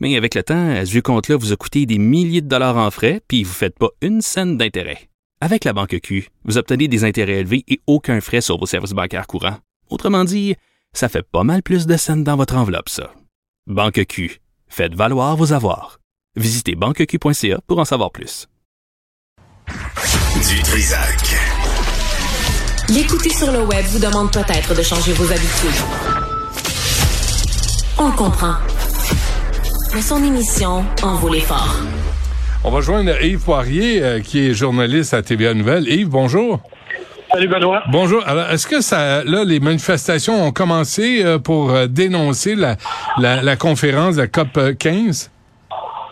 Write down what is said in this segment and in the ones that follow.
Mais avec le temps, ce vieux compte-là vous a coûté des milliers de dollars en frais, puis vous ne faites pas une scène d'intérêt. Avec la banque Q, vous obtenez des intérêts élevés et aucun frais sur vos services bancaires courants. Autrement dit, ça fait pas mal plus de scènes dans votre enveloppe, ça. Banque Q, faites valoir vos avoirs. Visitez banqueq.ca pour en savoir plus. Du Trisac. L'écouter sur le web vous demande peut-être de changer vos habitudes. On le comprend. Mais son émission en vaut l'effort. On va joindre Yves Poirier, euh, qui est journaliste à TVA Nouvelle. Yves, bonjour. Salut Benoît. Bonjour. Alors, est-ce que ça, là, les manifestations ont commencé euh, pour euh, dénoncer la, la, la conférence de la COP 15?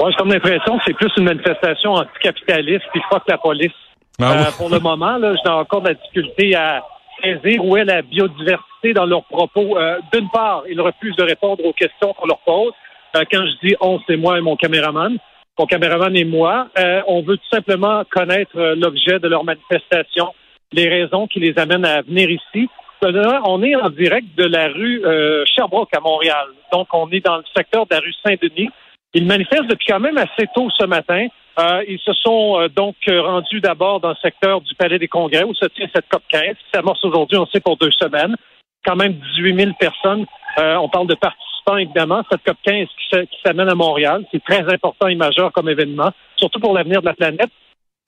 Ouais, j'ai comme l'impression que c'est plus une manifestation anticapitaliste puis que la police. Ah Euh, pour le moment, là, j'ai encore de la difficulté à saisir où est la biodiversité dans leurs propos. Euh, D'une part, ils refusent de répondre aux questions qu'on leur pose. Euh, quand je dis on, c'est moi et mon caméraman. Mon caméraman et moi. Euh, on veut tout simplement connaître euh, l'objet de leur manifestation, les raisons qui les amènent à venir ici. On est en direct de la rue Sherbrooke à Montréal. Donc, on est dans le secteur de la rue Saint-Denis. Ils manifestent depuis quand même assez tôt ce matin. Ils se sont donc rendus d'abord dans le secteur du Palais des Congrès où se tient cette COP 15 qui s'amorce aujourd'hui, on sait, pour deux semaines. Quand même 18 000 personnes. On parle de évidemment. Cette COP 15 qui, s'amène à Montréal, c'est très important et majeur comme événement, surtout pour l'avenir de la planète.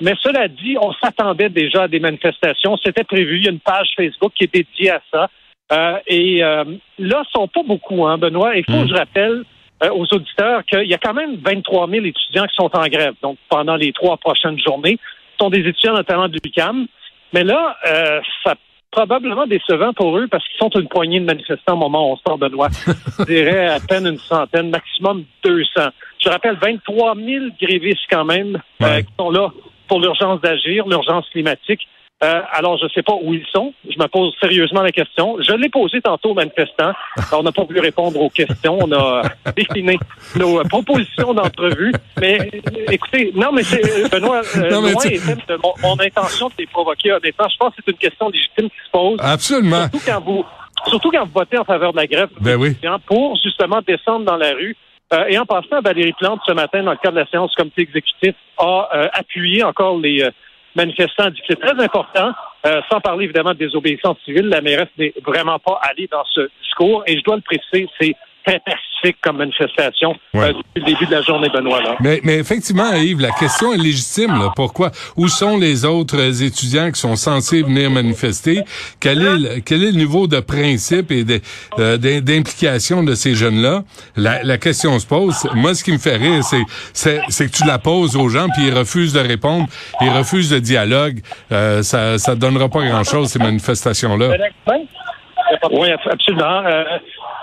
Mais cela dit, on s'attendait déjà à des manifestations. C'était prévu. Il y a une page Facebook qui est dédiée à ça. Euh, et euh, là, ce sont pas beaucoup, hein, Benoît. Il faut que je rappelle euh, aux auditeurs qu'il y a quand même 23 000 étudiants qui sont en grève. Donc, pendant les trois prochaines journées, ce sont des étudiants notamment du UQAM. Mais là, euh, ça probablement décevant pour eux parce qu'ils sont une poignée de manifestants au moment où on sort Benoît. Je dirais à peine une centaine, maximum 200. Je rappelle 23 000 grévistes quand même euh, qui sont là pour l'urgence d'agir, l'urgence climatique. Euh, alors, je ne sais pas où ils sont. Je me pose sérieusement la question. Je l'ai posé tantôt aux manifestants. On n'a pas voulu répondre aux questions. On a décliné nos euh, propositions d'entrevue. Mais euh, écoutez, non, mais c'est euh, Benoît, euh, Non, mais loin tu- était de mon, mon intention de les provoquer. Honnêtement, je pense que c'est une question légitime qui se pose. Absolument. Surtout quand vous, surtout quand vous votez en faveur de la grève Ben oui. pour justement descendre dans la rue. Euh, et en passant, Valérie Plante, ce matin, dans le cadre de la séance du comité exécutif, a euh, appuyé encore les euh, manifestants, dit que c'est très important, euh, sans parler évidemment de désobéissance civile. La mairesse n'est vraiment pas allée dans ce discours. Et je dois le préciser, c'est très pacifique comme manifestation Ouais. euh, depuis le début de la journée, Benoît. Là. Mais, mais effectivement, Yves, la question est légitime. Là. Pourquoi? Où sont les autres étudiants qui sont censés venir manifester? Quel est le, quel est le niveau de principe et de- euh, d'im- d'implication de ces jeunes-là? La, la question se pose. Moi, ce qui me fait rire, c'est, que tu la poses aux gens, puis ils refusent de répondre, ils refusent le dialogue. Euh, ça ça donnera pas grand-chose, ces manifestations-là. Oui, absolument.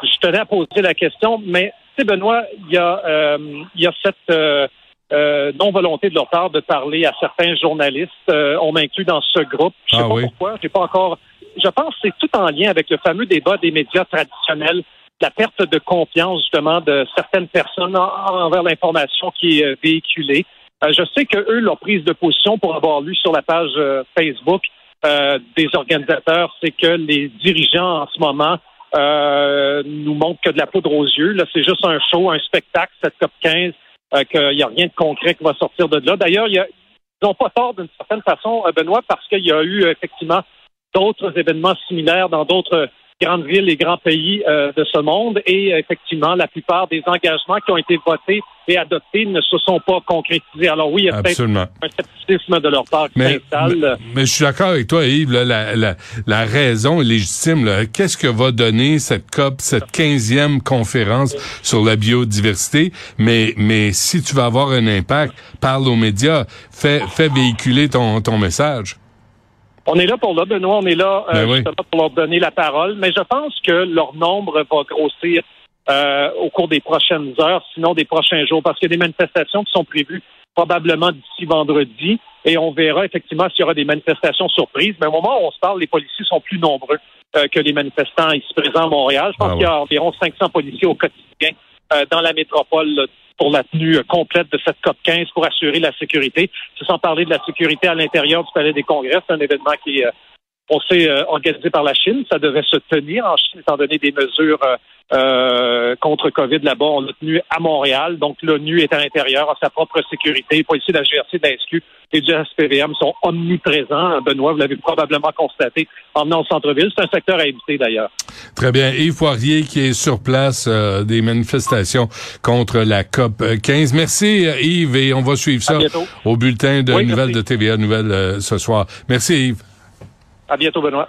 Je tenais à poser la question, mais tu sais, Benoît, il y a, euh, il y a cette euh, euh, non-volonté de leur part de parler à certains journalistes. Euh, on m'inclut dans ce groupe. Je sais Ah pas oui. pourquoi. J'ai pas encore. Je pense que c'est tout en lien avec le fameux débat des médias traditionnels, la perte de confiance justement de certaines personnes en- envers l'information qui est euh, véhiculée. Euh, je sais que eux, leur prise de position pour avoir lu sur la page Facebook euh, des organisateurs, c'est que les dirigeants en ce moment euh, nous montrent que de la poudre aux yeux. Là, c'est juste un show, un spectacle, cette COP 15, euh, qu'il n'y a rien de concret qui va sortir de là. D'ailleurs, ils n'ont pas tort d'une certaine façon, euh, Benoît, parce qu'il y a eu effectivement d'autres événements similaires dans d'autres grandes villes et grands pays euh, de ce monde. Et euh, effectivement, la plupart des engagements qui ont été votés et adoptés ne se sont pas concrétisés. Alors oui, il y a peut-être Absolument. un scepticisme de leur part qui Mais, s'installe. mais, mais je suis d'accord avec toi, Yves. là, la, la, la raison est légitime. Qu'est-ce que va donner cette COP, cette 15e conférence sur la biodiversité? Mais, mais si tu vas avoir un impact, parle aux médias, fais, fais véhiculer ton, ton message. On est là pour là, Benoît, on est là euh, Ben oui. pour leur donner la parole, mais je pense que leur nombre va grossir euh, au cours des prochaines heures, sinon des prochains jours, parce qu'il y a des manifestations qui sont prévues probablement d'ici vendredi. et on verra effectivement s'il y aura des manifestations surprises. Mais au moment où on se parle, les policiers sont plus nombreux euh, que les manifestants ici présents à Montréal. Je pense Ah qu'il y a environ 500 policiers au quotidien dans la métropole pour la tenue euh, complète de cette COP 15 pour assurer la sécurité. C'est sans parler de la sécurité à l'intérieur du Palais des Congrès. C'est un événement qui est, euh, on sait, euh, organisé par la Chine. Ça devait se tenir en Chine, étant donné des mesures euh, euh, contre COVID là-bas. On l'a tenu à Montréal. Donc, l'ONU est à l'intérieur, a sa propre sécurité. Les policiers de la GRC, la SQ et du SPVM sont omniprésents. Benoît, vous l'avez probablement constaté en venant au centre-ville. C'est un secteur à éviter, d'ailleurs. Très bien. Yves Poirier qui est sur place euh, des manifestations contre la COP 15. Merci Yves et on va suivre À ça au bulletin de Oui, nouvelles merci. de TVA Nouvelles euh, ce soir. Merci Yves. À bientôt, Benoît.